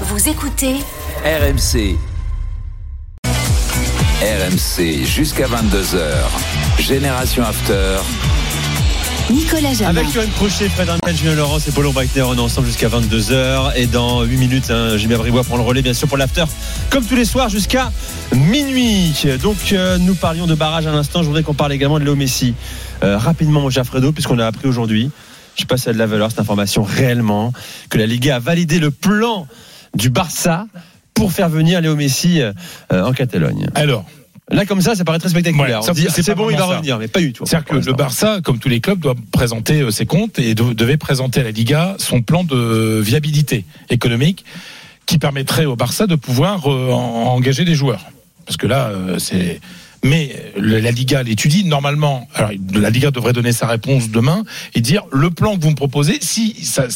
Vous écoutez RMC. RMC jusqu'à 22h. Génération After. Nicolas Jamin. Avec Johan Crochet, Fred Armel, Julien Laurence et Paulo Breitner, on est ensemble jusqu'à 22h. Et dans 8 minutes, hein, Jimmy Bribois prend le relais, bien sûr, pour l'after, comme tous les soirs, jusqu'à minuit. Donc, euh, nous parlions de barrage à l'instant. Je voudrais qu'on parle également de Léo Messi. Euh, rapidement, mon cher Fredo, puisqu'on a appris aujourd'hui, je sais pas si ça a de la valeur, cette information, réellement, que la Liga a validé le plan du Barça pour faire venir Léo Messi euh, en Catalogne. Alors, Là, comme ça, ça paraît très spectaculaire. Ouais, c'est bon, il va ça. revenir, mais pas du tout. c'est-à-dire que le. Barça, comme tous les clubs, doit présenter euh, ses comptes et de- devait présenter à la Liga son plan de viabilité économique qui permettrait au Barça de pouvoir euh, en- engager des joueurs. Parce que là, c'est. Mais le- la Liga l'étudie normalement. Alors la Liga devrait donner sa réponse demain et dire le plan que vous me proposez, si ça,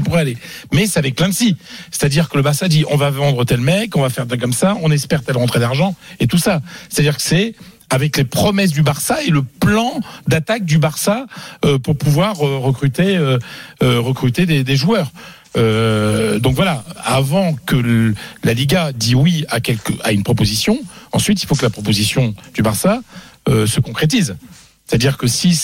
pourrait aller. Mais c'est avec si. C'est-à-dire que le Barça dit on va vendre tel mec, on va faire comme ça, on espère telle rentrée d'argent et tout ça. C'est-à-dire que c'est avec les promesses du Barça et le plan d'attaque du Barça euh, pour pouvoir euh, recruter euh, recruter des, joueurs. Donc voilà, avant que la Liga dit oui à, quelque, à une proposition, ensuite il faut que la proposition du Barça se concrétise. C'est-à-dire que si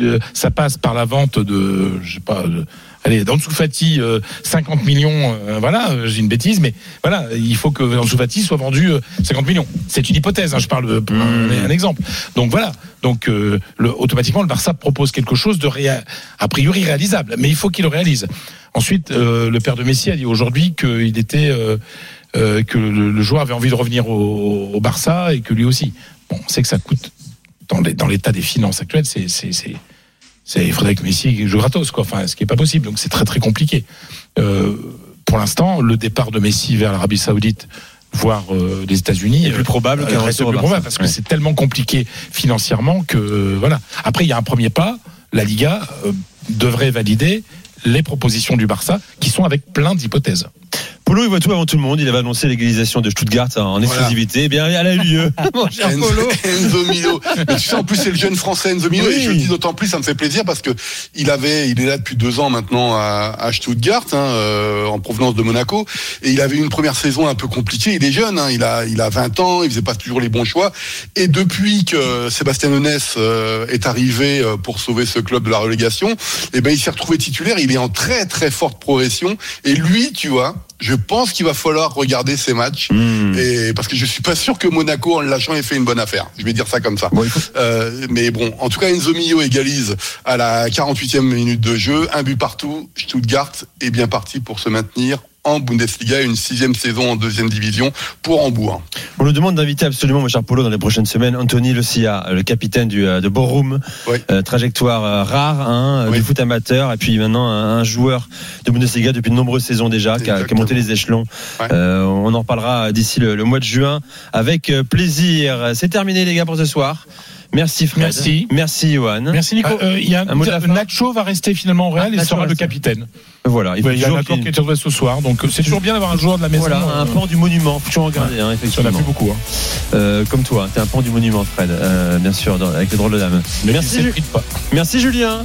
euh, ça passe par la vente de, je sais pas, de- allez, d'Ansu Fati, euh, 50 millions, euh, voilà, euh, j'ai une bêtise, mais voilà, il faut que Ansu Fati soit vendu euh, 50 millions. C'est une hypothèse, hein, je parle de, un, exemple. Donc voilà, donc euh, automatiquement le Barça propose quelque chose de réa- a priori réalisable, mais il faut qu'il le réalise. Ensuite, euh, le père de Messi a dit aujourd'hui qu'il était euh, euh, que le, joueur avait envie de revenir au, au Barça et que lui aussi. Bon, on sait que ça coûte dans l'état des finances actuelles, c'est c'est Frédéric Messi joue gratos quoi. Enfin, ce qui est pas possible. Donc c'est très très compliqué. Euh, pour l'instant, le départ de Messi vers l'Arabie Saoudite, voire euh, les États-Unis, est plus euh, probable qu'un reste retour plus probable parce que c'est tellement compliqué financièrement que euh, voilà. Après, il y a un premier pas. La Liga euh, devrait valider les propositions du Barça qui sont avec plein d'hypothèses. Polo, il voit tout avant tout le monde. Il avait annoncé l'égalisation de Stuttgart en exclusivité. Eh bien, elle a eu lieu. Mon cher Enzo, Polo. Enzo Milo. Mais tu sais, en plus, c'est le jeune français Enzo Milo. Oui. Et je le dis d'autant plus, ça me fait plaisir parce que il avait, il est là depuis deux ans maintenant à, à Stuttgart, hein, euh, en provenance de Monaco. Et il avait une première saison un peu compliquée. Il est jeune, hein, il a, il a 20 ans, il faisait pas toujours les bons choix. Et depuis que Sébastien Onès euh, est arrivé euh, pour sauver ce club de la relégation, eh ben, il s'est retrouvé titulaire. Il est en très, très forte progression. Et lui, tu vois, je pense qu'il va falloir regarder ces matchs. Hmm. Et parce que je suis pas sûr que Monaco en le lâchant ait fait une bonne affaire. Je vais dire ça comme ça. Euh, mais bon, en tout cas, Enzo Mio égalise à la 48e minute de jeu, un but partout. Stuttgart est bien parti pour se maintenir en Bundesliga, une sixième saison en deuxième division pour Hambourg. On nous demande d'inviter absolument, mon cher Polo, dans les prochaines semaines, Anthony Lucia, le capitaine du, euh, de Borum. Oui. Euh, trajectoire euh, rare hein, Oui. du foot amateur. Et puis maintenant, un, un joueur de Bundesliga depuis de nombreuses saisons déjà, qui a, qui a Exactement. monté les échelons. Ouais. Euh, on en reparlera d'ici le, le mois de juin avec plaisir. C'est terminé, les gars, pour ce soir. Merci, Fred. Merci. Merci, Johan. Merci Nico. Euh, il y a Nacho va rester finalement au Real Ah, et Nacho sera le capitaine. Voilà. Il Ouais, il y a un accord qui est trouvé ce soir, donc euh, c'est toujours bien d'avoir un joueur de la maison. Voilà, un euh, pan du monument. Faut toujours regarder, hein, Il y en a effectivement. plus beaucoup. Hein. Euh, comme toi, t'es un pan du monument, Fred. Euh, bien sûr, dans- avec les drôles de dames. Mais Merci, Ju- pas. Merci, Julien.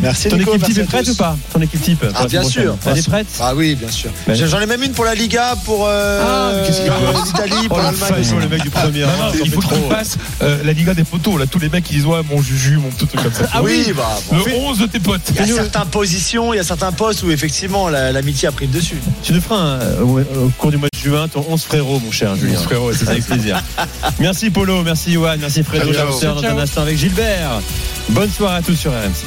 Merci Ton Nico, équipe type est prête ou pas Ton équipe type Ah bien sûr. Elle est prête Ah oui, bien sûr. J'en ai même une pour la Liga, pour euh, Ah, qu'est-ce qu'il y a l'Italie, Oh, pour le l'Allemagne. le mec du premier. Non, hein, non, il faut qu'il passe euh, la Liga des poteaux. Là, tous les mecs qui disent ouais, mon Juju, mon tout truc comme ça. Ah oui, bah, bon. le 11 de tes potes. Il y a certaines positions, il y a certains postes où effectivement la- l'amitié a pris le dessus. Tu nous feras un, euh, au, au cours du mois de juin ton 11 frérot, mon cher Julien. frérot, c'est ça. Avec plaisir. merci Polo, merci Johan, merci Fredo. Dans un instant avec Gilbert. Bonne soirée à tous sur RMC.